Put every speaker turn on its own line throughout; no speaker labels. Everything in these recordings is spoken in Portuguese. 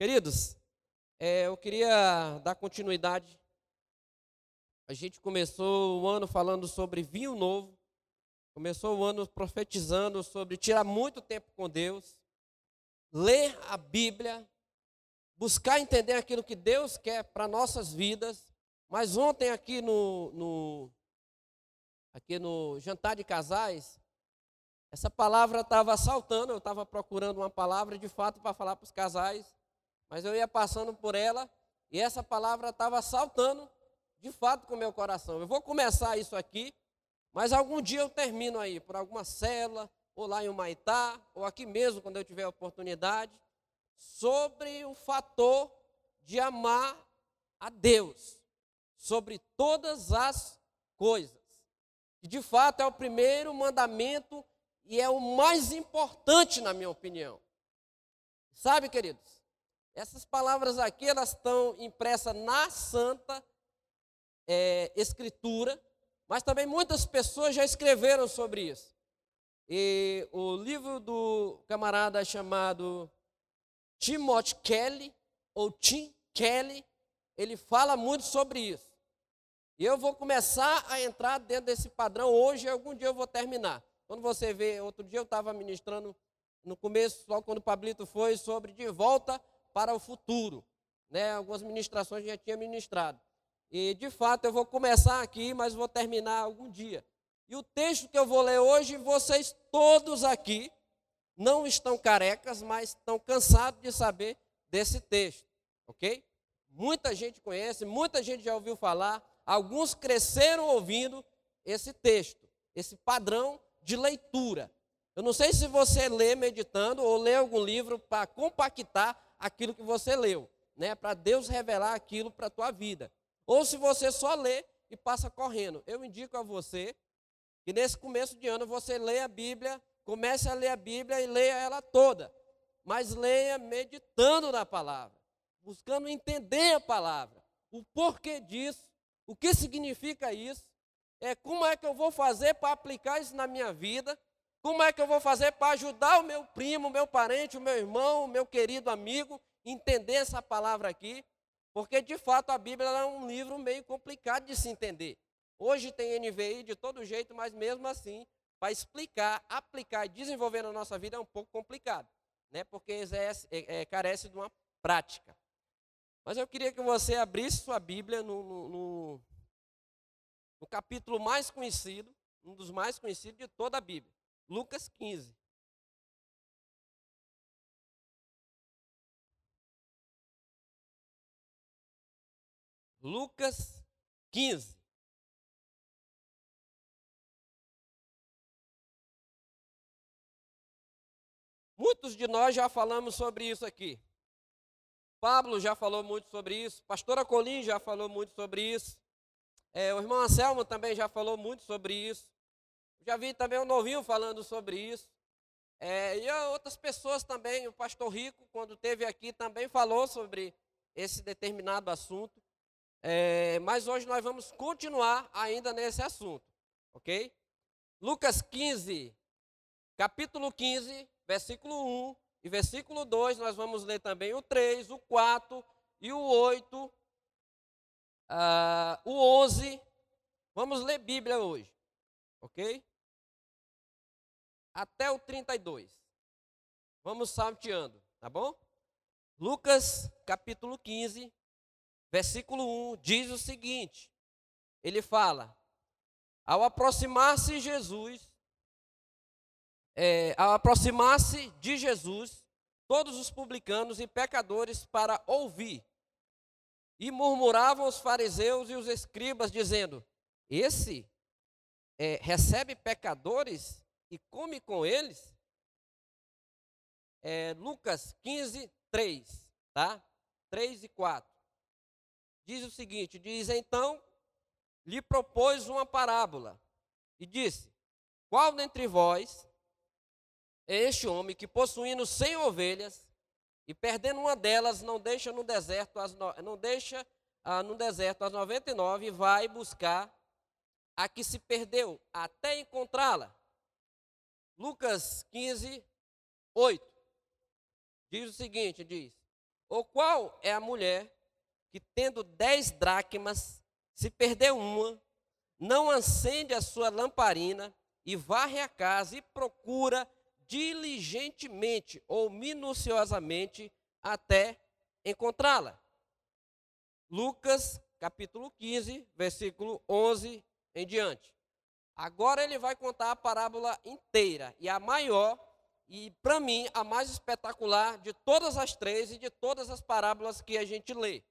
Queridos, é, eu queria dar continuidade. A gente começou o ano falando sobre vinho novo, começou o ano profetizando sobre tirar muito tempo com Deus, ler a Bíblia, buscar entender aquilo que Deus quer para nossas vidas. Mas ontem aqui no, no aqui no jantar de casais, essa palavra estava saltando, eu estava procurando uma palavra de fato para falar para os casais mas eu ia passando por ela e essa palavra estava saltando de fato com o meu coração. Eu vou começar isso aqui, mas algum dia eu termino aí, por alguma cela, ou lá em Humaitá, ou aqui mesmo, quando eu tiver oportunidade, sobre o fator de amar a Deus, sobre todas as coisas. Que de fato é o primeiro mandamento e é o mais importante, na minha opinião. Sabe, queridos? Essas palavras aqui, elas estão impressas na Santa é, Escritura, mas também muitas pessoas já escreveram sobre isso. E o livro do camarada chamado Timothy Kelly, ou Tim Kelly, ele fala muito sobre isso. E eu vou começar a entrar dentro desse padrão hoje e algum dia eu vou terminar. Quando você vê, outro dia eu estava ministrando no começo, logo quando o Pablito foi, sobre de volta para o futuro. Né? Algumas ministrações já tinha ministrado. E de fato eu vou começar aqui, mas vou terminar algum dia. E o texto que eu vou ler hoje, vocês todos aqui não estão carecas, mas estão cansados de saber desse texto, ok? Muita gente conhece, muita gente já ouviu falar, alguns cresceram ouvindo esse texto, esse padrão de leitura. Eu não sei se você lê meditando ou lê algum livro para compactar aquilo que você leu, né? Para Deus revelar aquilo para a tua vida. Ou se você só lê e passa correndo. Eu indico a você que nesse começo de ano você leia a Bíblia, comece a ler a Bíblia e leia ela toda. Mas leia meditando na palavra, buscando entender a palavra, o porquê disso, o que significa isso, é como é que eu vou fazer para aplicar isso na minha vida como é que eu vou fazer para ajudar o meu primo, o meu parente, o meu irmão, o meu querido amigo, entender essa palavra aqui? Porque de fato a Bíblia é um livro meio complicado de se entender. Hoje tem NVI de todo jeito, mas mesmo assim, para explicar, aplicar e desenvolver na nossa vida é um pouco complicado, né? porque exerce, é, é, carece de uma prática. Mas eu queria que você abrisse sua Bíblia no, no, no, no capítulo mais conhecido, um dos mais conhecidos de toda a Bíblia. Lucas 15. Lucas 15. Muitos de nós já falamos sobre isso aqui. Pablo já falou muito sobre isso. Pastora Colim já falou muito sobre isso. É, o irmão Anselmo também já falou muito sobre isso. Já vi também o novinho falando sobre isso. É, e outras pessoas também, o pastor Rico, quando teve aqui, também falou sobre esse determinado assunto. É, mas hoje nós vamos continuar ainda nesse assunto, ok? Lucas 15, capítulo 15, versículo 1 e versículo 2, nós vamos ler também o 3, o 4 e o 8, uh, ah, o 11. Vamos ler Bíblia hoje, ok? Até o 32. Vamos salteando, tá bom? Lucas capítulo 15, versículo 1 diz o seguinte: ele fala, ao aproximar-se Jesus, é, ao aproximar-se de Jesus, todos os publicanos e pecadores para ouvir, e murmuravam os fariseus e os escribas, dizendo: Esse é, recebe pecadores e come com eles. É, Lucas 15, 3, tá? 3 e 4. Diz o seguinte: diz então, lhe propôs uma parábola e disse: Qual dentre vós é este homem que possuindo cem ovelhas e perdendo uma delas não deixa no deserto as no, não deixa ah, no deserto as 99 e vai buscar a que se perdeu até encontrá-la? Lucas 15, 8. Diz o seguinte: diz: Ou qual é a mulher que, tendo dez dracmas, se perder uma, não acende a sua lamparina e varre a casa e procura diligentemente ou minuciosamente até encontrá-la. Lucas capítulo 15, versículo 11 em diante. Agora ele vai contar a parábola inteira e a maior e para mim a mais espetacular de todas as três e de todas as parábolas que a gente lê.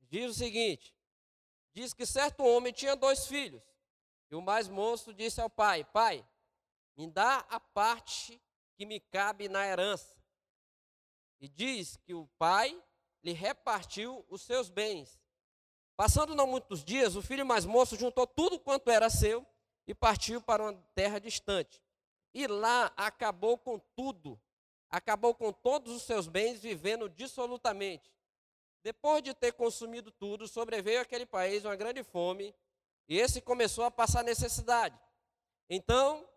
Diz o seguinte: diz que certo homem tinha dois filhos. E o mais moço disse ao pai: Pai, me dá a parte que me cabe na herança. E diz que o pai lhe repartiu os seus bens. Passando não muitos dias, o filho mais moço juntou tudo quanto era seu e partiu para uma terra distante. E lá acabou com tudo, acabou com todos os seus bens, vivendo dissolutamente. Depois de ter consumido tudo, sobreveio àquele país uma grande fome, e esse começou a passar necessidade. Então,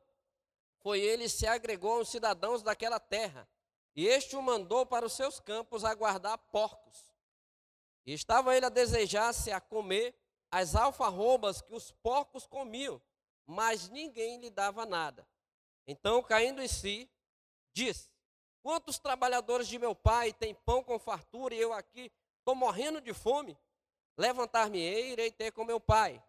foi ele se agregou aos cidadãos daquela terra, e este o mandou para os seus campos a guardar porcos. E estava ele a desejar-se a comer as alfarrobas que os porcos comiam, mas ninguém lhe dava nada. Então, caindo em si, disse: Quantos trabalhadores de meu pai têm pão com fartura e eu aqui estou morrendo de fome? Levantar-me-ei e irei ter com meu pai.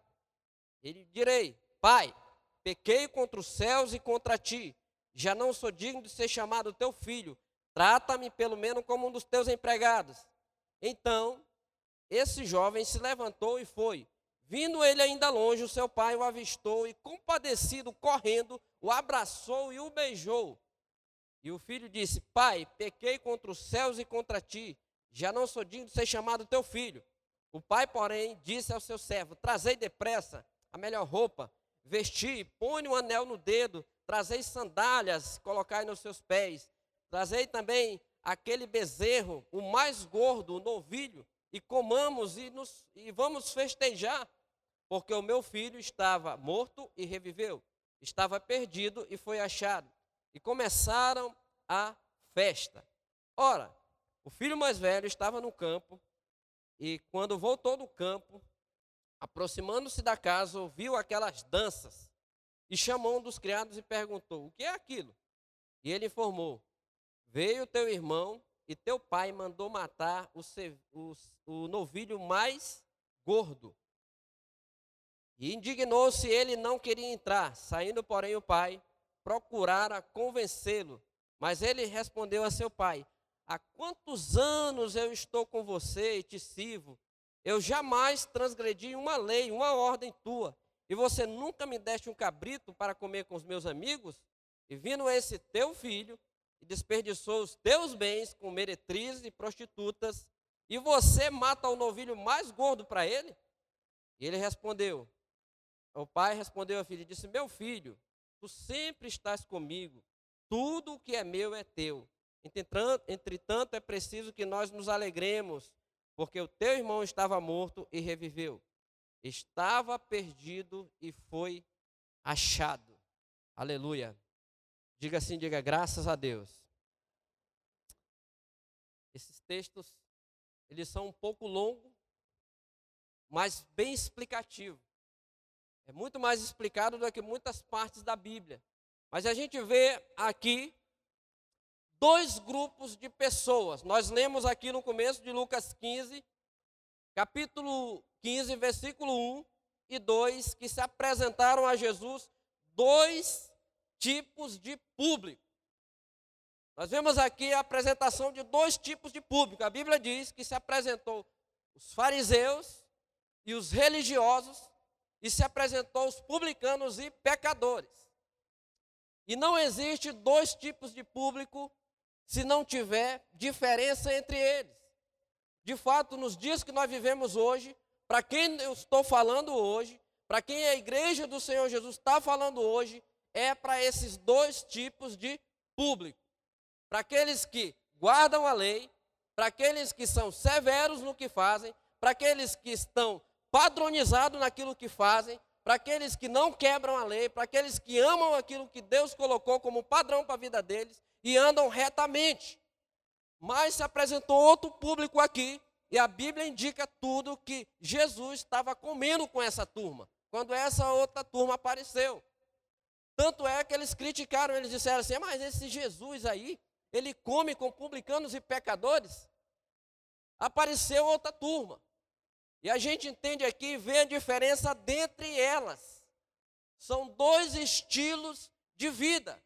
Ele direi: Pai, pequei contra os céus e contra ti. Já não sou digno de ser chamado teu filho. Trata-me pelo menos como um dos teus empregados. Então, esse jovem se levantou e foi. Vindo ele ainda longe, o seu pai o avistou e, compadecido, correndo, o abraçou e o beijou. E o filho disse: Pai, pequei contra os céus e contra ti, já não sou digno de ser chamado teu filho. O pai, porém, disse ao seu servo: Trazei depressa a melhor roupa, vesti, põe um anel no dedo, trazei sandálias, colocai nos seus pés. Trazei também aquele bezerro, o mais gordo, o novilho, e comamos e, nos, e vamos festejar porque o meu filho estava morto e reviveu, estava perdido e foi achado. E começaram a festa. Ora, o filho mais velho estava no campo, e quando voltou do campo, aproximando-se da casa, ouviu aquelas danças, e chamou um dos criados e perguntou: O que é aquilo? E ele informou: Veio teu irmão e teu pai mandou matar o, o, o novilho mais gordo e indignou-se, ele não queria entrar. Saindo, porém, o pai procurara convencê-lo. Mas ele respondeu a seu pai: Há quantos anos eu estou com você e te sirvo? Eu jamais transgredi uma lei, uma ordem tua. E você nunca me deste um cabrito para comer com os meus amigos? E vindo esse teu filho, e desperdiçou os teus bens com meretrizes e prostitutas, e você mata o novilho mais gordo para ele? E ele respondeu: o pai respondeu ao filho e disse: Meu filho, tu sempre estás comigo, tudo o que é meu é teu. Entretanto, é preciso que nós nos alegremos, porque o teu irmão estava morto e reviveu. Estava perdido e foi achado. Aleluia. Diga assim, diga graças a Deus. Esses textos, eles são um pouco longos, mas bem explicativos. É muito mais explicado do que muitas partes da Bíblia. Mas a gente vê aqui dois grupos de pessoas. Nós lemos aqui no começo de Lucas 15, capítulo 15, versículo 1 e 2, que se apresentaram a Jesus dois tipos de público. Nós vemos aqui a apresentação de dois tipos de público. A Bíblia diz que se apresentou os fariseus e os religiosos e se apresentou os publicanos e pecadores. E não existe dois tipos de público se não tiver diferença entre eles. De fato, nos dias que nós vivemos hoje, para quem eu estou falando hoje, para quem a igreja do Senhor Jesus está falando hoje, é para esses dois tipos de público. Para aqueles que guardam a lei, para aqueles que são severos no que fazem, para aqueles que estão padronizado naquilo que fazem, para aqueles que não quebram a lei, para aqueles que amam aquilo que Deus colocou como padrão para a vida deles e andam retamente. Mas se apresentou outro público aqui, e a Bíblia indica tudo que Jesus estava comendo com essa turma, quando essa outra turma apareceu. Tanto é que eles criticaram, eles disseram assim: mas esse Jesus aí, ele come com publicanos e pecadores? Apareceu outra turma. E a gente entende aqui, vê a diferença dentre elas. São dois estilos de vida.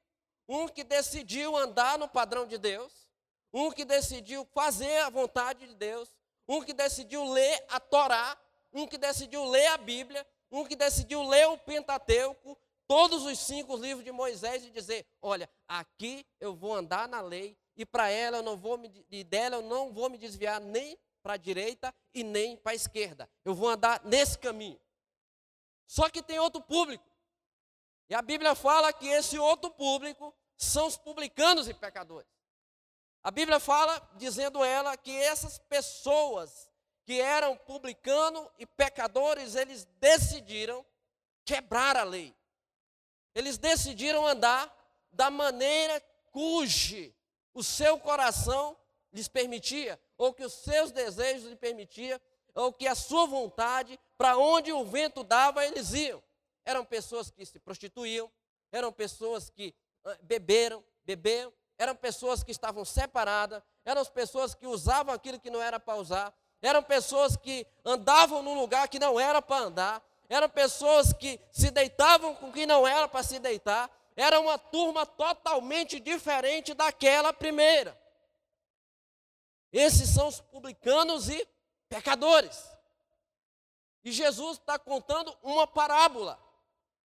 Um que decidiu andar no padrão de Deus, um que decidiu fazer a vontade de Deus, um que decidiu ler a Torá, um que decidiu ler a Bíblia, um que decidiu ler o Pentateuco, todos os cinco livros de Moisés e dizer: olha, aqui eu vou andar na lei e para ela eu não vou me, e dela eu não vou me desviar nem para a direita e nem para a esquerda. Eu vou andar nesse caminho. Só que tem outro público. E a Bíblia fala que esse outro público são os publicanos e pecadores. A Bíblia fala, dizendo ela, que essas pessoas que eram publicanos e pecadores, eles decidiram quebrar a lei. Eles decidiram andar da maneira cujo o seu coração lhes permitia, ou que os seus desejos lhe permitia, ou que a sua vontade, para onde o vento dava, eles iam. Eram pessoas que se prostituíam, eram pessoas que ah, beberam, beberam, eram pessoas que estavam separadas, eram pessoas que usavam aquilo que não era para usar, eram pessoas que andavam num lugar que não era para andar, eram pessoas que se deitavam com quem não era para se deitar, era uma turma totalmente diferente daquela primeira. Esses são os publicanos e pecadores. E Jesus está contando uma parábola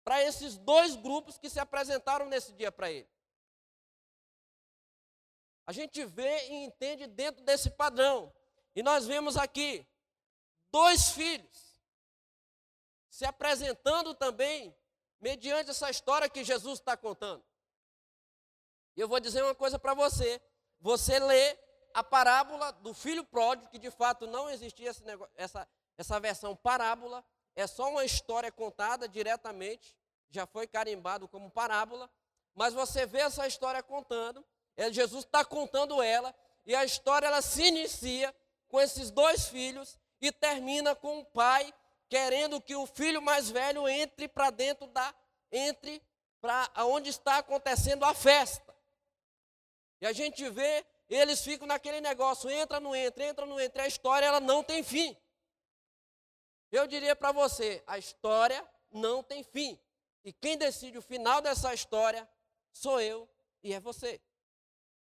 para esses dois grupos que se apresentaram nesse dia para ele. A gente vê e entende dentro desse padrão. E nós vemos aqui dois filhos se apresentando também mediante essa história que Jesus está contando. E eu vou dizer uma coisa para você. Você lê a parábola do filho pródigo, que de fato não existia negócio, essa, essa versão parábola, é só uma história contada diretamente, já foi carimbado como parábola, mas você vê essa história contando, é, Jesus está contando ela, e a história ela se inicia com esses dois filhos e termina com o pai querendo que o filho mais velho entre para dentro da entre para onde está acontecendo a festa. E a gente vê eles ficam naquele negócio, entra, não entra, entra, não entra. A história ela não tem fim. Eu diria para você, a história não tem fim. E quem decide o final dessa história sou eu e é você.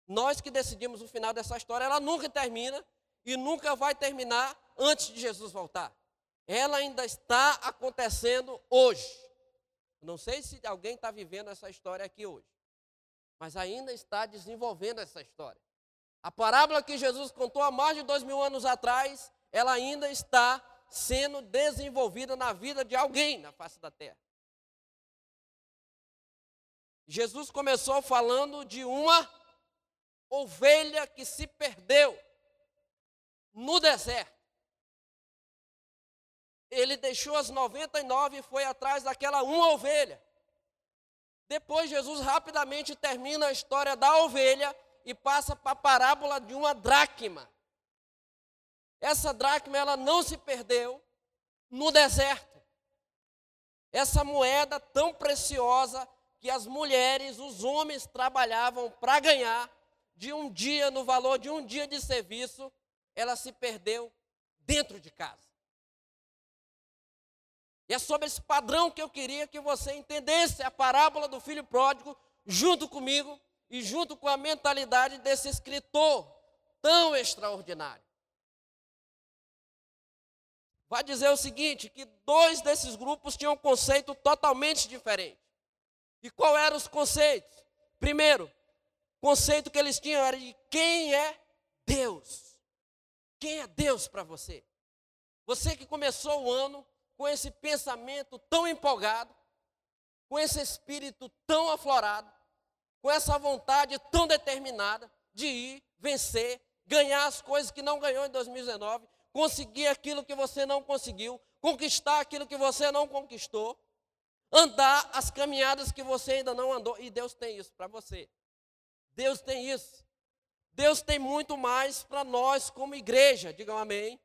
Nós que decidimos o final dessa história, ela nunca termina e nunca vai terminar antes de Jesus voltar. Ela ainda está acontecendo hoje. Não sei se alguém está vivendo essa história aqui hoje, mas ainda está desenvolvendo essa história. A parábola que Jesus contou há mais de dois mil anos atrás, ela ainda está sendo desenvolvida na vida de alguém na face da terra. Jesus começou falando de uma ovelha que se perdeu no deserto. Ele deixou as 99 e foi atrás daquela uma ovelha. Depois, Jesus rapidamente termina a história da ovelha e passa para a parábola de uma dracma. Essa dracma ela não se perdeu no deserto. Essa moeda tão preciosa que as mulheres, os homens trabalhavam para ganhar de um dia no valor de um dia de serviço, ela se perdeu dentro de casa. E é sobre esse padrão que eu queria que você entendesse a parábola do filho pródigo junto comigo e junto com a mentalidade desse escritor tão extraordinário. Vai dizer o seguinte: que dois desses grupos tinham um conceito totalmente diferente. E qual eram os conceitos? Primeiro, conceito que eles tinham era de quem é Deus. Quem é Deus para você? Você que começou o ano com esse pensamento tão empolgado, com esse espírito tão aflorado, com essa vontade tão determinada de ir, vencer, ganhar as coisas que não ganhou em 2019, conseguir aquilo que você não conseguiu, conquistar aquilo que você não conquistou, andar as caminhadas que você ainda não andou. E Deus tem isso para você. Deus tem isso. Deus tem muito mais para nós como igreja, digam amém.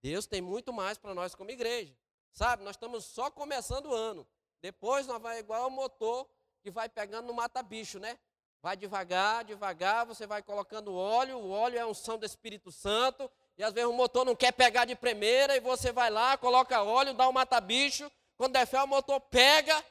Deus tem muito mais para nós como igreja. Sabe, nós estamos só começando o ano. Depois nós vai igual o motor que vai pegando no mata-bicho, né? Vai devagar, devagar, você vai colocando óleo, o óleo é unção do Espírito Santo, e às vezes o motor não quer pegar de primeira, e você vai lá, coloca óleo, dá um mata-bicho, quando der fé o motor pega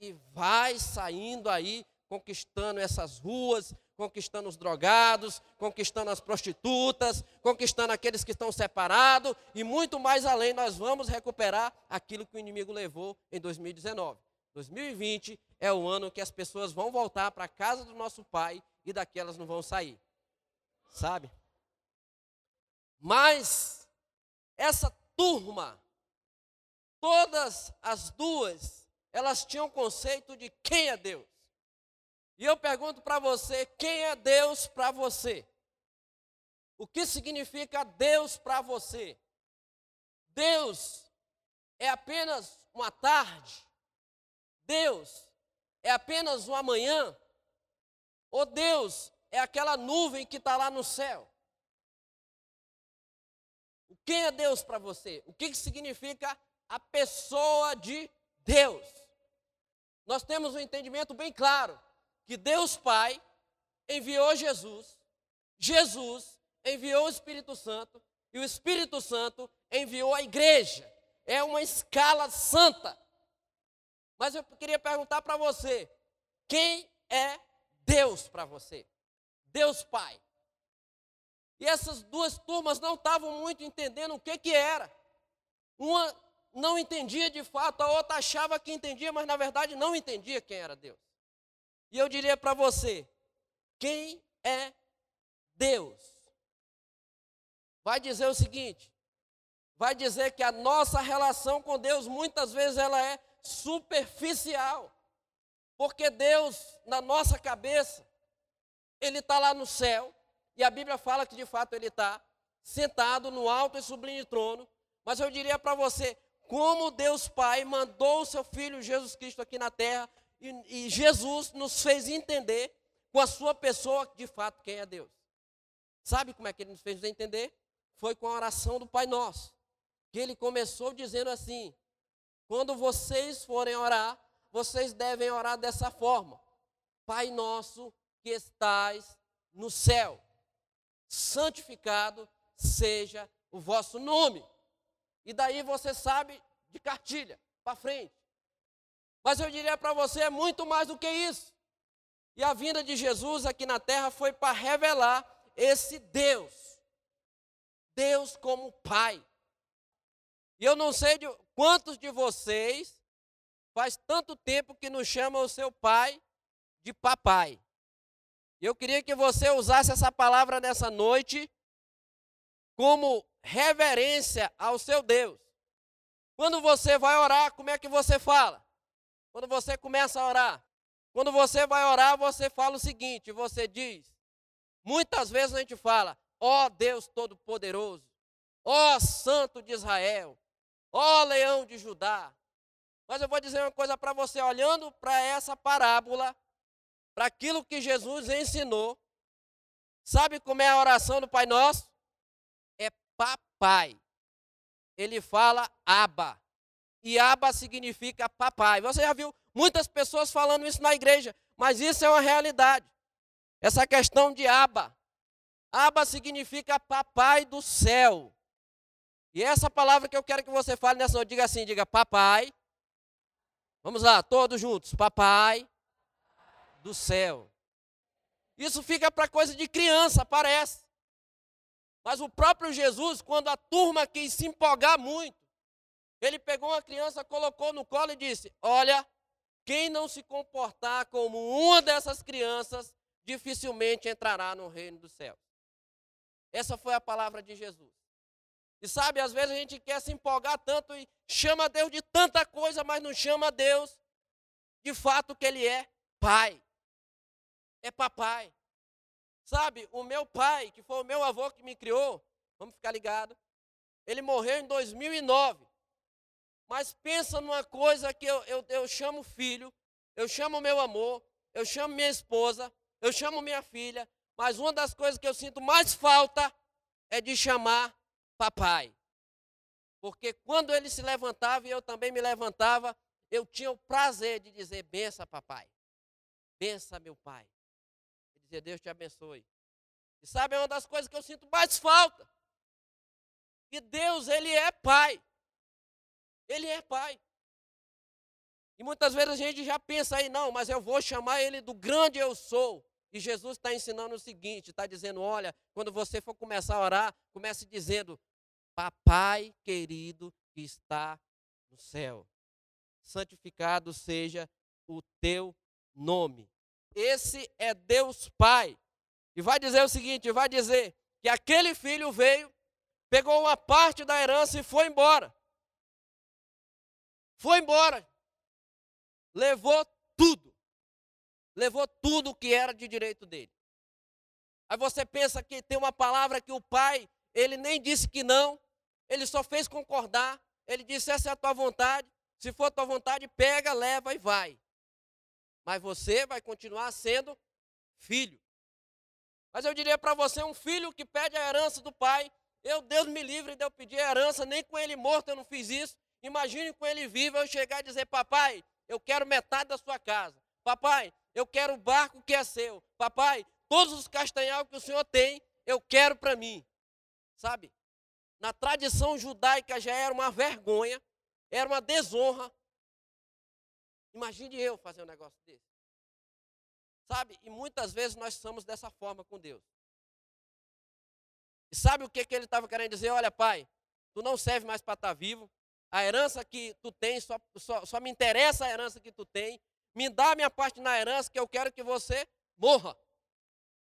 e vai saindo aí, conquistando essas ruas, conquistando os drogados, conquistando as prostitutas, conquistando aqueles que estão separados, e muito mais além, nós vamos recuperar aquilo que o inimigo levou em 2019. 2020 é o ano que as pessoas vão voltar para a casa do nosso Pai e daqui elas não vão sair. Sabe? Mas essa turma, todas as duas, elas tinham conceito de quem é Deus. E eu pergunto para você, quem é Deus para você? O que significa Deus para você? Deus é apenas uma tarde? Deus é apenas um amanhã? Ou Deus é aquela nuvem que está lá no céu? O que é Deus para você? O que, que significa a pessoa de Deus? Nós temos um entendimento bem claro que Deus Pai enviou Jesus, Jesus enviou o Espírito Santo e o Espírito Santo enviou a igreja. É uma escala santa. Mas eu queria perguntar para você: quem é Deus para você? Deus Pai. E essas duas turmas não estavam muito entendendo o que, que era. Uma não entendia de fato, a outra achava que entendia, mas na verdade não entendia quem era Deus. E eu diria para você: quem é Deus? Vai dizer o seguinte: vai dizer que a nossa relação com Deus muitas vezes ela é superficial. Porque Deus, na nossa cabeça, Ele está lá no céu, e a Bíblia fala que de fato Ele está sentado no alto e sublime trono. Mas eu diria para você, como Deus Pai mandou o seu Filho Jesus Cristo aqui na terra, e, e Jesus nos fez entender com a sua pessoa, de fato, quem é Deus. Sabe como é que ele nos fez entender? Foi com a oração do Pai Nosso. Que ele começou dizendo assim: quando vocês forem orar, vocês devem orar dessa forma: Pai nosso que estais no céu, santificado seja o vosso nome. E daí você sabe de cartilha, para frente. Mas eu diria para você, é muito mais do que isso. E a vinda de Jesus aqui na terra foi para revelar esse Deus. Deus como Pai. E eu não sei de quantos de vocês faz tanto tempo que não chama o seu pai de papai. Eu queria que você usasse essa palavra nessa noite como reverência ao seu Deus. Quando você vai orar, como é que você fala? Quando você começa a orar. Quando você vai orar, você fala o seguinte: você diz, muitas vezes a gente fala, ó oh Deus Todo-Poderoso, ó oh Santo de Israel, Ó oh, leão de Judá. Mas eu vou dizer uma coisa para você, olhando para essa parábola, para aquilo que Jesus ensinou. Sabe como é a oração do Pai Nosso? É papai. Ele fala aba. E aba significa papai. Você já viu muitas pessoas falando isso na igreja, mas isso é uma realidade. Essa questão de aba. Aba significa papai do céu. E essa palavra que eu quero que você fale nessa noite, diga assim, diga papai. Vamos lá, todos juntos. Papai do céu. Isso fica para coisa de criança, parece. Mas o próprio Jesus, quando a turma quis se empolgar muito, ele pegou uma criança, colocou no colo e disse: Olha, quem não se comportar como uma dessas crianças, dificilmente entrará no reino dos céus. Essa foi a palavra de Jesus. E sabe, às vezes a gente quer se empolgar tanto e chama Deus de tanta coisa, mas não chama Deus de fato que Ele é Pai. É papai. Sabe, o meu pai, que foi o meu avô que me criou, vamos ficar ligado, ele morreu em 2009. Mas pensa numa coisa que eu, eu, eu chamo filho, eu chamo meu amor, eu chamo minha esposa, eu chamo minha filha, mas uma das coisas que eu sinto mais falta é de chamar papai. Porque quando ele se levantava e eu também me levantava, eu tinha o prazer de dizer: bença, papai. Bença, meu pai. E dizer: Deus te abençoe. E sabe, é uma das coisas que eu sinto mais falta. Que Deus, Ele é pai. Ele é pai. E muitas vezes a gente já pensa aí, não, mas eu vou chamar Ele do grande eu sou. E Jesus está ensinando o seguinte: está dizendo, olha, quando você for começar a orar, comece dizendo: Papai querido que está no céu, santificado seja o teu nome. Esse é Deus Pai. E vai dizer o seguinte: vai dizer que aquele filho veio, pegou uma parte da herança e foi embora. Foi embora. Levou tudo. Levou tudo que era de direito dele. Aí você pensa que tem uma palavra que o pai, ele nem disse que não, ele só fez concordar. Ele disse: essa é a tua vontade. Se for a tua vontade, pega, leva e vai. Mas você vai continuar sendo filho. Mas eu diria para você: um filho que pede a herança do pai. Eu, Deus me livre de eu pedir a herança, nem com ele morto eu não fiz isso. Imagine com ele vivo eu chegar e dizer: Papai, eu quero metade da sua casa. Papai, eu quero o barco que é seu. Papai, todos os castanhal que o senhor tem, eu quero para mim. Sabe? Na tradição judaica já era uma vergonha, era uma desonra. Imagine eu fazer um negócio desse. Sabe? E muitas vezes nós somos dessa forma com Deus. E sabe o que, que ele estava querendo dizer? Olha, pai, tu não serve mais para estar tá vivo. A herança que tu tens, só, só, só me interessa a herança que tu tem. Me dá a minha parte na herança que eu quero que você morra.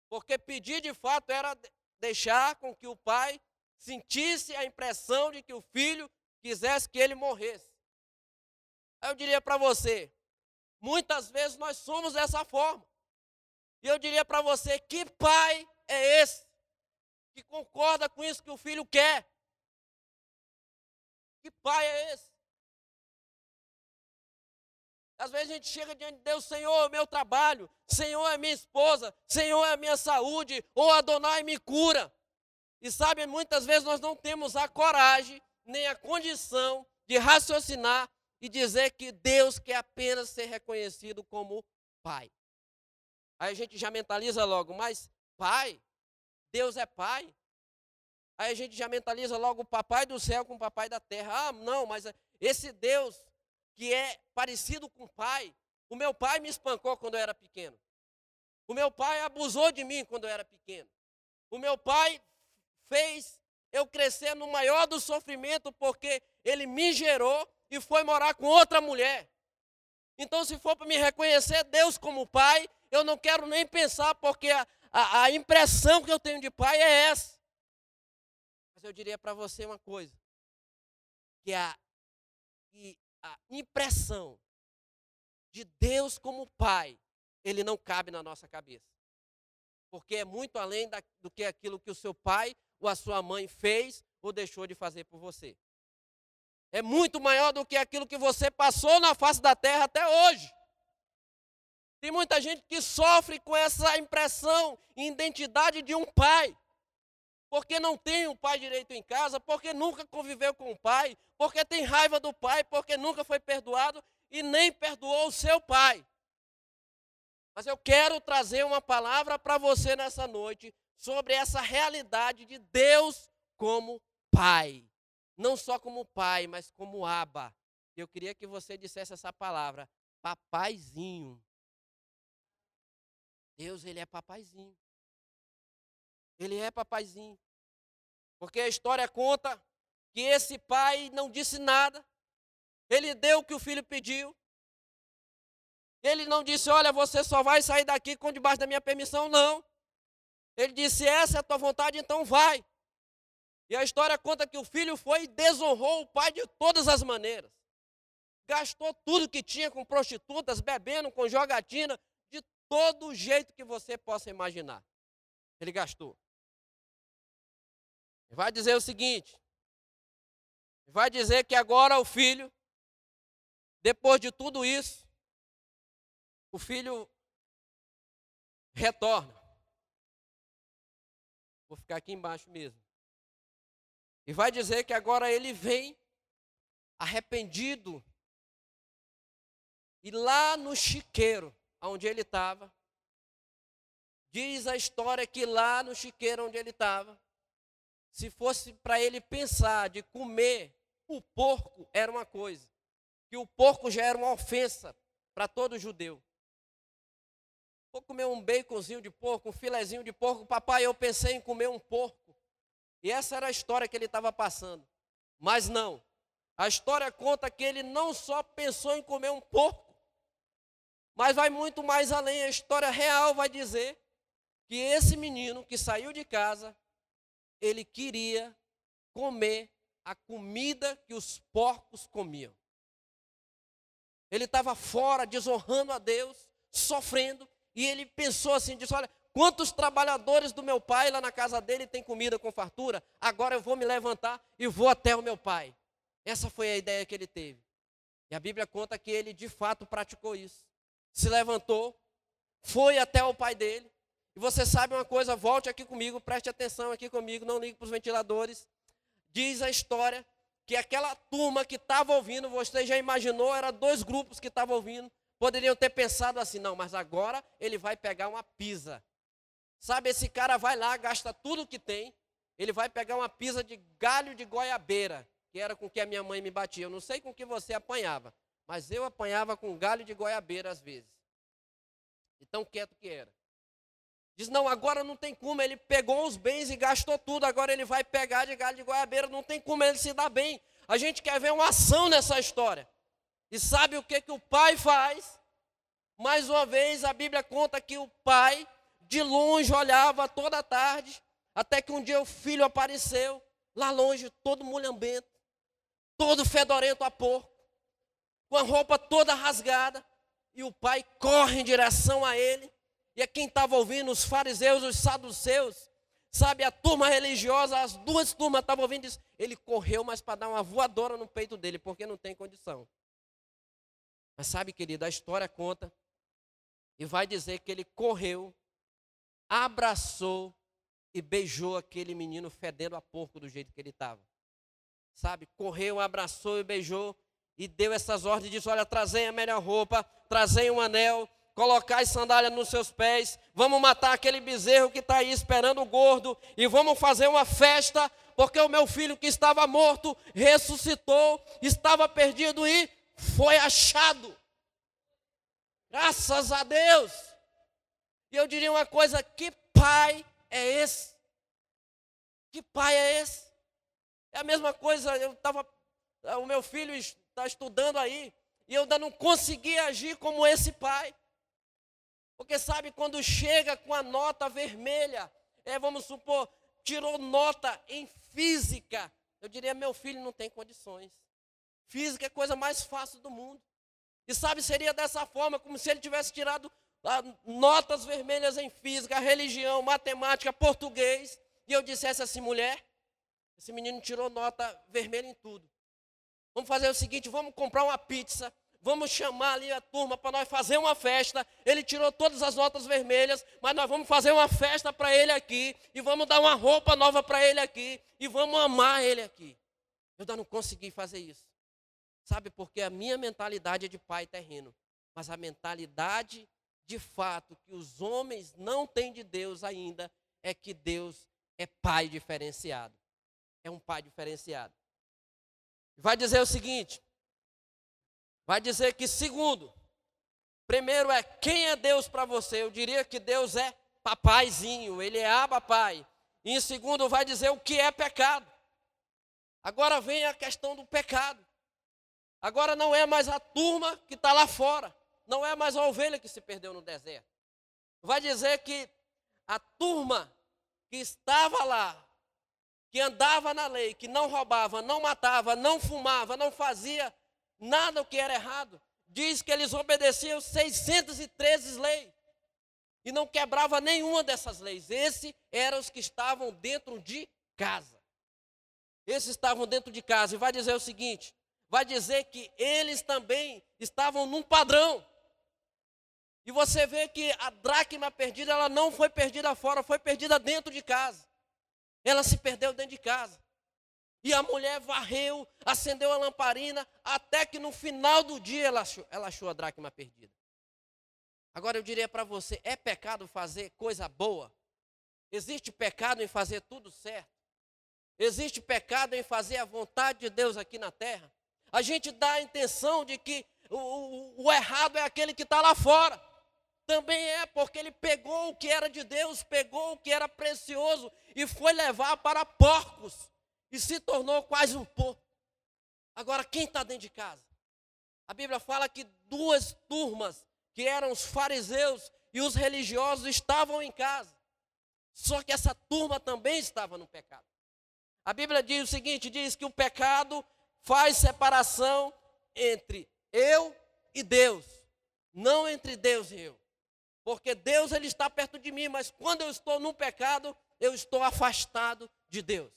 Porque pedir de fato era deixar com que o pai sentisse a impressão de que o filho quisesse que ele morresse. Aí eu diria para você, muitas vezes nós somos dessa forma. E eu diria para você, que pai é esse que concorda com isso que o filho quer? Que pai é esse? Às vezes a gente chega diante de Deus, Senhor, é meu trabalho, Senhor é minha esposa, Senhor é minha saúde, ou Adonai me cura. E sabe, muitas vezes nós não temos a coragem, nem a condição de raciocinar e dizer que Deus quer apenas ser reconhecido como Pai. Aí a gente já mentaliza logo, mas Pai? Deus é Pai? Aí a gente já mentaliza logo o Papai do céu com o Papai da terra. Ah, não, mas esse Deus que é parecido com o Pai, o meu pai me espancou quando eu era pequeno. O meu pai abusou de mim quando eu era pequeno. O meu pai fez eu crescer no maior do sofrimento, porque ele me gerou e foi morar com outra mulher. Então, se for para me reconhecer Deus como pai, eu não quero nem pensar, porque a, a, a impressão que eu tenho de pai é essa. Mas eu diria para você uma coisa: que a, que a impressão de Deus como pai, ele não cabe na nossa cabeça. Porque é muito além da, do que aquilo que o seu pai ou a sua mãe fez ou deixou de fazer por você. É muito maior do que aquilo que você passou na face da terra até hoje. Tem muita gente que sofre com essa impressão e identidade de um pai. Porque não tem um pai direito em casa, porque nunca conviveu com o pai, porque tem raiva do pai, porque nunca foi perdoado e nem perdoou o seu pai. Mas eu quero trazer uma palavra para você nessa noite sobre essa realidade de Deus como Pai. Não só como Pai, mas como Aba. Eu queria que você dissesse essa palavra, papaizinho. Deus, ele é papaizinho. Ele é papaizinho. Porque a história conta que esse pai não disse nada. Ele deu o que o filho pediu. Ele não disse: Olha, você só vai sair daqui com debaixo da minha permissão, não. Ele disse: Essa é a tua vontade, então vai. E a história conta que o filho foi e desonrou o pai de todas as maneiras. Gastou tudo que tinha com prostitutas, bebendo, com jogatina, de todo jeito que você possa imaginar. Ele gastou. Vai dizer o seguinte: vai dizer que agora o filho, depois de tudo isso, o filho retorna. Vou ficar aqui embaixo mesmo. E vai dizer que agora ele vem arrependido. E lá no chiqueiro, onde ele estava, diz a história que lá no chiqueiro onde ele estava, se fosse para ele pensar de comer o porco, era uma coisa. Que o porco já era uma ofensa para todo judeu. Vou comer um baconzinho de porco, um filezinho de porco. Papai, eu pensei em comer um porco. E essa era a história que ele estava passando. Mas não. A história conta que ele não só pensou em comer um porco, mas vai muito mais além. A história real vai dizer que esse menino que saiu de casa, ele queria comer a comida que os porcos comiam. Ele estava fora, desonrando a Deus, sofrendo, e ele pensou assim, disse, olha, quantos trabalhadores do meu pai lá na casa dele tem comida com fartura? Agora eu vou me levantar e vou até o meu pai. Essa foi a ideia que ele teve. E a Bíblia conta que ele de fato praticou isso. Se levantou, foi até o pai dele. E você sabe uma coisa, volte aqui comigo, preste atenção aqui comigo, não ligue para os ventiladores. Diz a história que aquela turma que estava ouvindo, você já imaginou, era dois grupos que estavam ouvindo poderiam ter pensado assim: não, mas agora ele vai pegar uma pisa. Sabe, esse cara vai lá, gasta tudo que tem, ele vai pegar uma pisa de galho de goiabeira, que era com que a minha mãe me batia. Eu não sei com que você apanhava, mas eu apanhava com galho de goiabeira às vezes. E tão quieto que era. Diz: não, agora não tem como, ele pegou os bens e gastou tudo, agora ele vai pegar de galho de goiabeira, não tem como ele se dar bem. A gente quer ver uma ação nessa história. E sabe o que, que o pai faz? Mais uma vez, a Bíblia conta que o pai, de longe, olhava toda a tarde, até que um dia o filho apareceu, lá longe, todo mulhambento, todo fedorento a porco, com a roupa toda rasgada, e o pai corre em direção a ele, e é quem estava ouvindo, os fariseus, os saduceus, sabe, a turma religiosa, as duas turmas estavam ouvindo isso. Ele correu, mas para dar uma voadora no peito dele, porque não tem condição. Mas sabe, querido, a história conta e vai dizer que ele correu, abraçou e beijou aquele menino fedendo a porco do jeito que ele estava. Sabe, correu, abraçou e beijou e deu essas ordens, disse: Olha, trazei a melhor roupa, trazei um anel, colocai sandália nos seus pés, vamos matar aquele bezerro que está aí esperando o gordo e vamos fazer uma festa, porque o meu filho que estava morto ressuscitou, estava perdido e foi achado. Graças a Deus. E eu diria uma coisa: que pai é esse? Que pai é esse? É a mesma coisa, eu estava. O meu filho está estudando aí, e eu ainda não consegui agir como esse pai. Porque sabe, quando chega com a nota vermelha, é, vamos supor, tirou nota em física, eu diria: meu filho não tem condições. Física é a coisa mais fácil do mundo. E sabe, seria dessa forma, como se ele tivesse tirado ah, notas vermelhas em física, religião, matemática, português. E eu dissesse assim, mulher, esse menino tirou nota vermelha em tudo. Vamos fazer o seguinte, vamos comprar uma pizza, vamos chamar ali a turma para nós fazer uma festa. Ele tirou todas as notas vermelhas, mas nós vamos fazer uma festa para ele aqui e vamos dar uma roupa nova para ele aqui e vamos amar ele aqui. Eu ainda não consegui fazer isso. Sabe, porque a minha mentalidade é de pai terreno, mas a mentalidade de fato que os homens não têm de Deus ainda é que Deus é pai diferenciado. É um pai diferenciado. Vai dizer o seguinte: vai dizer que, segundo, primeiro é quem é Deus para você. Eu diria que Deus é papaizinho, ele é abapai. E em segundo, vai dizer o que é pecado. Agora vem a questão do pecado. Agora não é mais a turma que está lá fora, não é mais a ovelha que se perdeu no deserto. Vai dizer que a turma que estava lá, que andava na lei, que não roubava, não matava, não fumava, não fazia nada o que era errado, diz que eles obedeciam 613 leis e não quebrava nenhuma dessas leis. Esses eram os que estavam dentro de casa. Esses estavam dentro de casa. E vai dizer o seguinte: vai dizer que eles também estavam num padrão. E você vê que a dracma perdida, ela não foi perdida fora, foi perdida dentro de casa. Ela se perdeu dentro de casa. E a mulher varreu, acendeu a lamparina, até que no final do dia ela achou, ela achou a dracma perdida. Agora eu diria para você: é pecado fazer coisa boa? Existe pecado em fazer tudo certo? Existe pecado em fazer a vontade de Deus aqui na terra? A gente dá a intenção de que o, o, o errado é aquele que está lá fora. Também é porque ele pegou o que era de Deus, pegou o que era precioso e foi levar para porcos e se tornou quase um porco. Agora, quem está dentro de casa? A Bíblia fala que duas turmas, que eram os fariseus e os religiosos, estavam em casa. Só que essa turma também estava no pecado. A Bíblia diz o seguinte: diz que o pecado faz separação entre eu e Deus, não entre Deus e eu. Porque Deus ele está perto de mim, mas quando eu estou no pecado, eu estou afastado de Deus.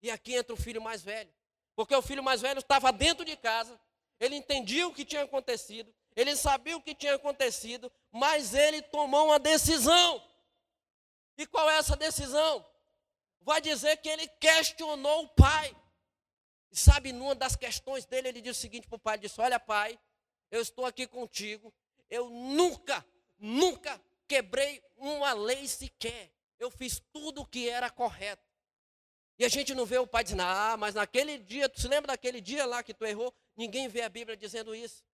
E aqui entra o filho mais velho. Porque o filho mais velho estava dentro de casa, ele entendia o que tinha acontecido, ele sabia o que tinha acontecido, mas ele tomou uma decisão. E qual é essa decisão? Vai dizer que ele questionou o pai. E sabe, numa das questões dele, ele disse o seguinte para o pai: disse, Olha, pai, eu estou aqui contigo, eu nunca, nunca quebrei uma lei sequer. Eu fiz tudo o que era correto. E a gente não vê o pai dizendo, ah, mas naquele dia, tu se lembra daquele dia lá que tu errou? Ninguém vê a Bíblia dizendo isso.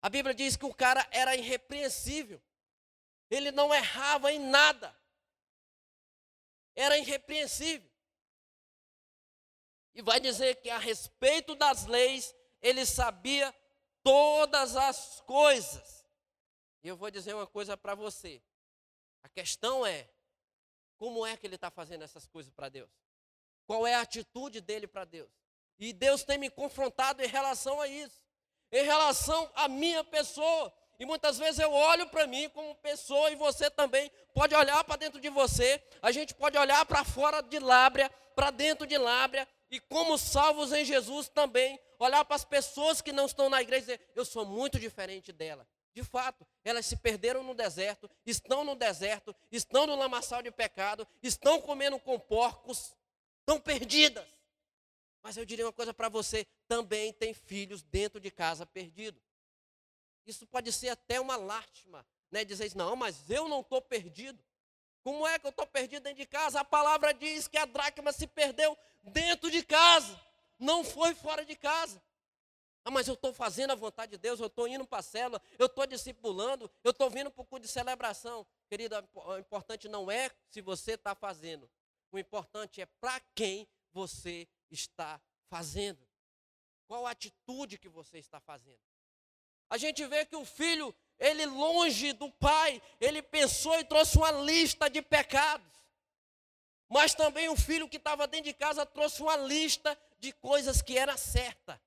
A Bíblia diz que o cara era irrepreensível. Ele não errava em nada. Era irrepreensível. E vai dizer que a respeito das leis, ele sabia todas as coisas. E eu vou dizer uma coisa para você. A questão é, como é que ele está fazendo essas coisas para Deus? Qual é a atitude dele para Deus? E Deus tem me confrontado em relação a isso, em relação à minha pessoa. E muitas vezes eu olho para mim como pessoa e você também pode olhar para dentro de você. A gente pode olhar para fora de Lábrea, para dentro de Lábrea e como salvos em Jesus também olhar para as pessoas que não estão na igreja e dizer: eu sou muito diferente dela. De fato, elas se perderam no deserto, estão no deserto, estão no lamaçal de pecado, estão comendo com porcos, estão perdidas. Mas eu diria uma coisa para você: também tem filhos dentro de casa perdidos. Isso pode ser até uma lástima, né? Dizer não, mas eu não estou perdido. Como é que eu estou perdido dentro de casa? A palavra diz que a dracma se perdeu dentro de casa, não foi fora de casa. Ah, mas eu estou fazendo a vontade de Deus, eu estou indo para a célula, eu estou discipulando, eu estou vindo para o culto de celebração. Querido, o importante não é se você está fazendo, o importante é para quem você está fazendo. Qual a atitude que você está fazendo? A gente vê que o filho, ele longe do pai, ele pensou e trouxe uma lista de pecados. Mas também o filho que estava dentro de casa trouxe uma lista de coisas que era certa.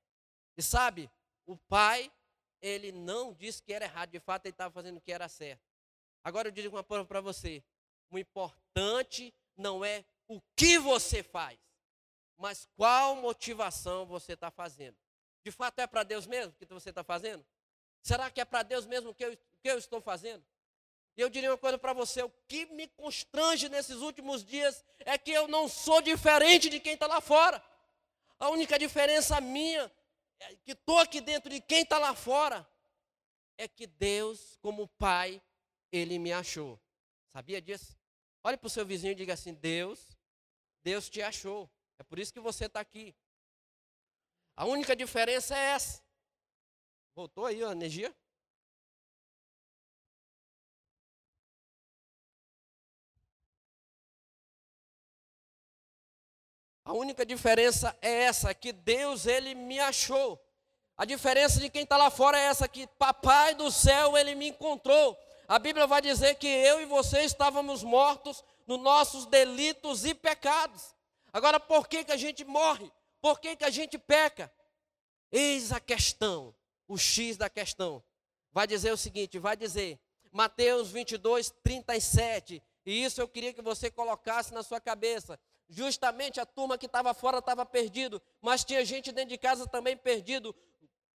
E sabe, o pai, ele não disse que era errado, de fato ele estava fazendo o que era certo. Agora eu digo uma coisa para você: o importante não é o que você faz, mas qual motivação você está fazendo. De fato é para Deus mesmo que você está fazendo? Será que é para Deus mesmo que eu, que eu estou fazendo? E eu diria uma coisa para você: o que me constrange nesses últimos dias é que eu não sou diferente de quem está lá fora. A única diferença minha, é que estou aqui dentro de quem está lá fora, é que Deus, como Pai, Ele me achou. Sabia disso? Olhe para o seu vizinho e diga assim: Deus Deus te achou. É por isso que você está aqui. A única diferença é essa. Voltou aí a energia? A única diferença é essa, que Deus ele me achou. A diferença de quem está lá fora é essa, que papai do céu ele me encontrou. A Bíblia vai dizer que eu e você estávamos mortos nos nossos delitos e pecados. Agora, por que, que a gente morre? Por que, que a gente peca? Eis a questão, o X da questão. Vai dizer o seguinte: vai dizer, Mateus 22, 37. E isso eu queria que você colocasse na sua cabeça. Justamente a turma que estava fora estava perdido, mas tinha gente dentro de casa também perdido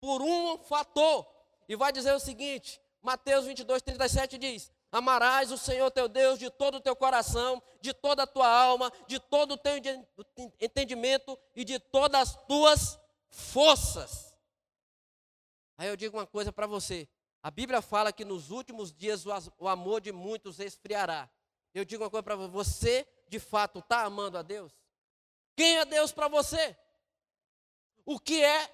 por um fator. E vai dizer o seguinte: Mateus 22, 37 diz: Amarás o Senhor teu Deus de todo o teu coração, de toda a tua alma, de todo o teu entendimento e de todas as tuas forças. Aí eu digo uma coisa para você. A Bíblia fala que nos últimos dias o amor de muitos esfriará. Eu digo uma coisa para você. Você, de fato, está amando a Deus? Quem é Deus para você? O que é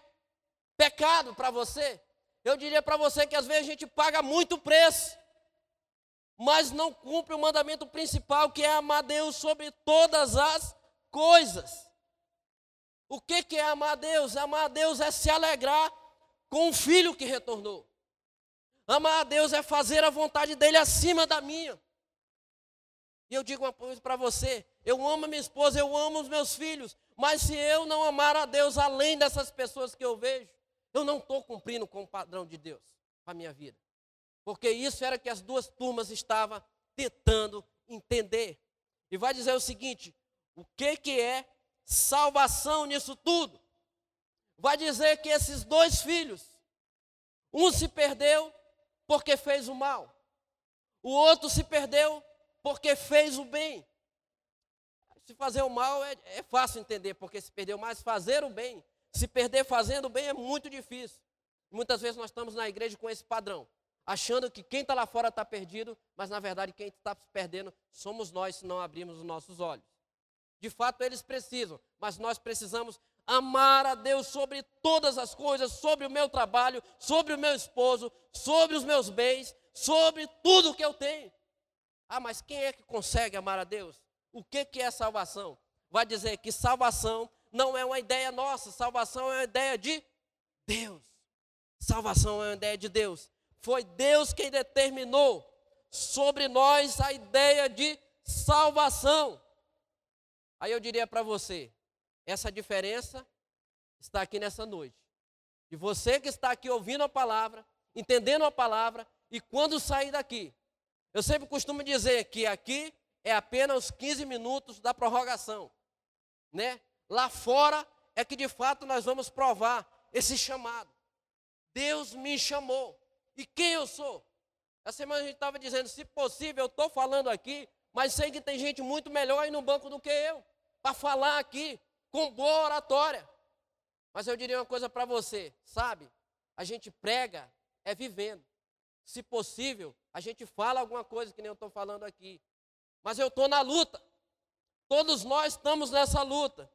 pecado para você? Eu diria para você que às vezes a gente paga muito preço mas não cumpre o mandamento principal, que é amar Deus sobre todas as coisas. O que, que é amar Deus? Amar Deus é se alegrar com o filho que retornou. Amar a Deus é fazer a vontade dele acima da minha. E eu digo uma coisa para você: eu amo a minha esposa, eu amo os meus filhos, mas se eu não amar a Deus além dessas pessoas que eu vejo, eu não estou cumprindo com o padrão de Deus para a minha vida. Porque isso era que as duas turmas estavam tentando entender. E vai dizer o seguinte: o que, que é salvação nisso tudo? Vai dizer que esses dois filhos, um se perdeu porque fez o mal, o outro se perdeu porque fez o bem. Se fazer o mal é, é fácil entender, porque se perdeu, mas fazer o bem, se perder fazendo o bem é muito difícil. Muitas vezes nós estamos na igreja com esse padrão achando que quem está lá fora está perdido, mas na verdade quem está se perdendo somos nós se não abrirmos os nossos olhos. De fato, eles precisam, mas nós precisamos amar a Deus sobre todas as coisas, sobre o meu trabalho, sobre o meu esposo, sobre os meus bens, sobre tudo que eu tenho. Ah, mas quem é que consegue amar a Deus? O que, que é salvação? Vai dizer que salvação não é uma ideia nossa, salvação é uma ideia de Deus. Salvação é uma ideia de Deus. Foi Deus quem determinou sobre nós a ideia de salvação. Aí eu diria para você, essa diferença está aqui nessa noite. De você que está aqui ouvindo a palavra, entendendo a palavra, e quando sair daqui, eu sempre costumo dizer que aqui é apenas os 15 minutos da prorrogação, né? Lá fora é que de fato nós vamos provar esse chamado. Deus me chamou. E quem eu sou? Essa semana a gente estava dizendo, se possível, eu estou falando aqui, mas sei que tem gente muito melhor aí no banco do que eu, para falar aqui, com boa oratória. Mas eu diria uma coisa para você, sabe? A gente prega é vivendo. Se possível, a gente fala alguma coisa que nem eu estou falando aqui. Mas eu estou na luta. Todos nós estamos nessa luta.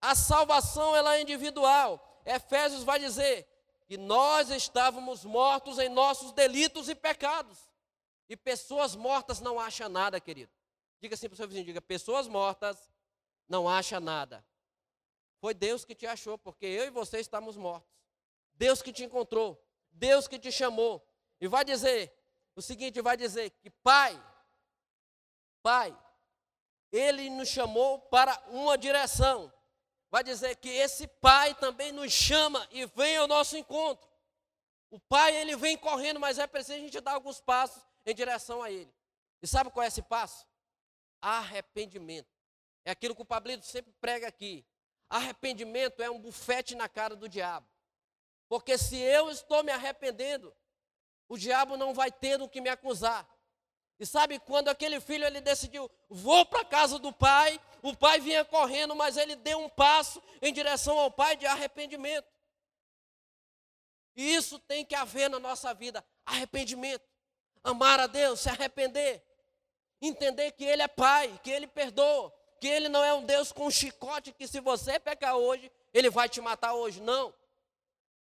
A salvação ela é individual. Efésios vai dizer que nós estávamos mortos em nossos delitos e pecados. E pessoas mortas não acham nada, querido. Diga assim para o seu vizinho, diga, pessoas mortas não acham nada. Foi Deus que te achou, porque eu e você estamos mortos. Deus que te encontrou, Deus que te chamou. E vai dizer o seguinte, vai dizer que Pai, Pai, Ele nos chamou para uma direção vai dizer que esse pai também nos chama e vem ao nosso encontro. O pai, ele vem correndo, mas é preciso a gente dar alguns passos em direção a ele. E sabe qual é esse passo? Arrependimento. É aquilo que o Pablito sempre prega aqui. Arrependimento é um bufete na cara do diabo. Porque se eu estou me arrependendo, o diabo não vai ter o que me acusar. E sabe quando aquele filho ele decidiu, vou para a casa do pai, o pai vinha correndo, mas ele deu um passo em direção ao pai de arrependimento. E isso tem que haver na nossa vida, arrependimento. Amar a Deus, se arrepender. Entender que ele é pai, que ele perdoa, que ele não é um Deus com um chicote que se você pecar hoje, ele vai te matar hoje, não.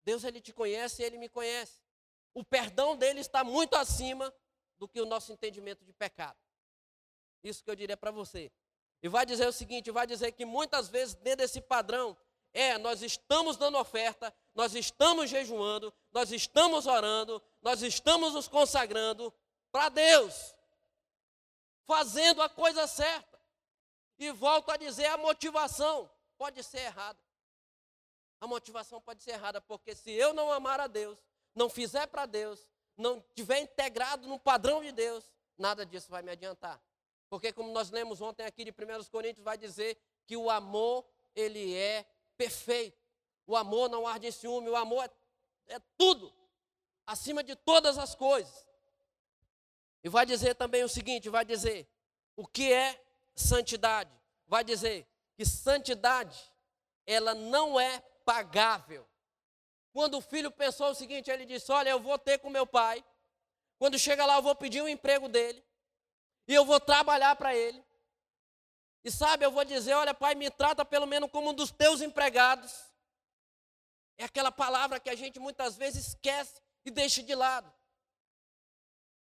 Deus ele te conhece e ele me conhece. O perdão dele está muito acima do que o nosso entendimento de pecado. Isso que eu diria para você. E vai dizer o seguinte: vai dizer que muitas vezes, dentro desse padrão, é, nós estamos dando oferta, nós estamos jejuando, nós estamos orando, nós estamos nos consagrando para Deus, fazendo a coisa certa. E volto a dizer: a motivação pode ser errada. A motivação pode ser errada, porque se eu não amar a Deus, não fizer para Deus, não tiver integrado no padrão de Deus, nada disso vai me adiantar. Porque como nós lemos ontem aqui de 1 Coríntios, vai dizer que o amor, ele é perfeito. O amor não arde em ciúme, o amor é, é tudo, acima de todas as coisas. E vai dizer também o seguinte: vai dizer o que é santidade. Vai dizer que santidade, ela não é pagável. Quando o filho pensou o seguinte, ele disse: Olha, eu vou ter com meu pai. Quando chega lá, eu vou pedir o um emprego dele. E eu vou trabalhar para ele. E sabe, eu vou dizer: Olha, pai, me trata pelo menos como um dos teus empregados. É aquela palavra que a gente muitas vezes esquece e deixa de lado.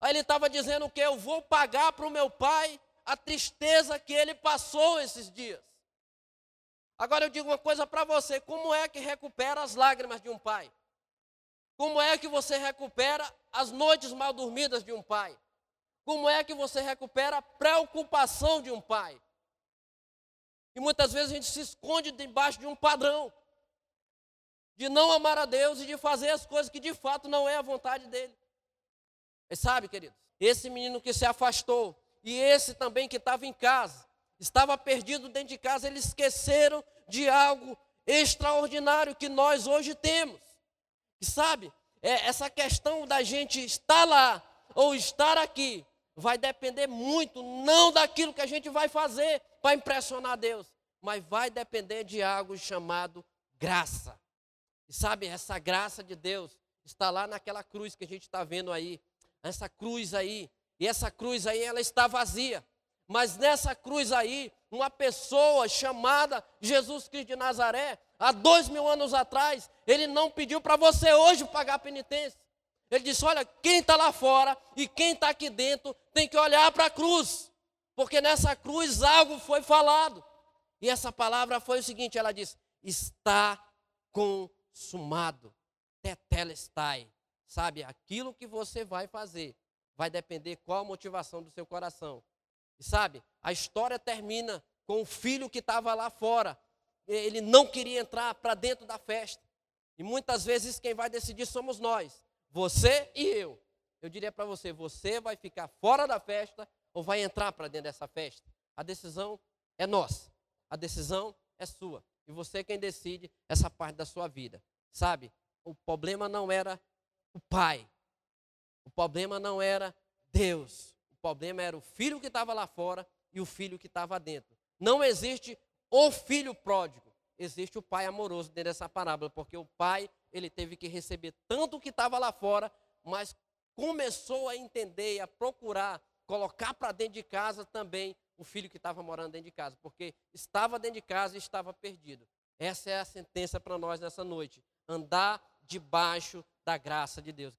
Aí ele estava dizendo que eu vou pagar para o meu pai a tristeza que ele passou esses dias. Agora eu digo uma coisa para você: como é que recupera as lágrimas de um pai? Como é que você recupera as noites mal dormidas de um pai? Como é que você recupera a preocupação de um pai? E muitas vezes a gente se esconde debaixo de um padrão de não amar a Deus e de fazer as coisas que de fato não é a vontade dele. E sabe, queridos, esse menino que se afastou e esse também que estava em casa, estava perdido dentro de casa, eles esqueceram de algo extraordinário que nós hoje temos. E sabe, é, essa questão da gente estar lá ou estar aqui vai depender muito, não daquilo que a gente vai fazer para impressionar Deus, mas vai depender de algo chamado graça. E sabe, essa graça de Deus está lá naquela cruz que a gente está vendo aí. Essa cruz aí. E essa cruz aí, ela está vazia. Mas nessa cruz aí, uma pessoa chamada Jesus Cristo de Nazaré, há dois mil anos atrás, ele não pediu para você hoje pagar penitência. Ele disse: Olha, quem está lá fora e quem está aqui dentro tem que olhar para a cruz, porque nessa cruz algo foi falado. E essa palavra foi o seguinte: ela diz: Está consumado, tetelestai. Sabe, aquilo que você vai fazer vai depender qual a motivação do seu coração. E sabe, a história termina com o filho que estava lá fora. Ele não queria entrar para dentro da festa. E muitas vezes quem vai decidir somos nós, você e eu. Eu diria para você: você vai ficar fora da festa ou vai entrar para dentro dessa festa? A decisão é nossa, a decisão é sua. E você é quem decide essa parte da sua vida. Sabe, o problema não era o pai, o problema não era Deus, problema era o filho que estava lá fora e o filho que estava dentro. Não existe o filho pródigo, existe o pai amoroso dentro dessa parábola, porque o pai, ele teve que receber tanto o que estava lá fora, mas começou a entender e a procurar colocar para dentro de casa também o filho que estava morando dentro de casa, porque estava dentro de casa e estava perdido. Essa é a sentença para nós nessa noite: andar debaixo da graça de Deus.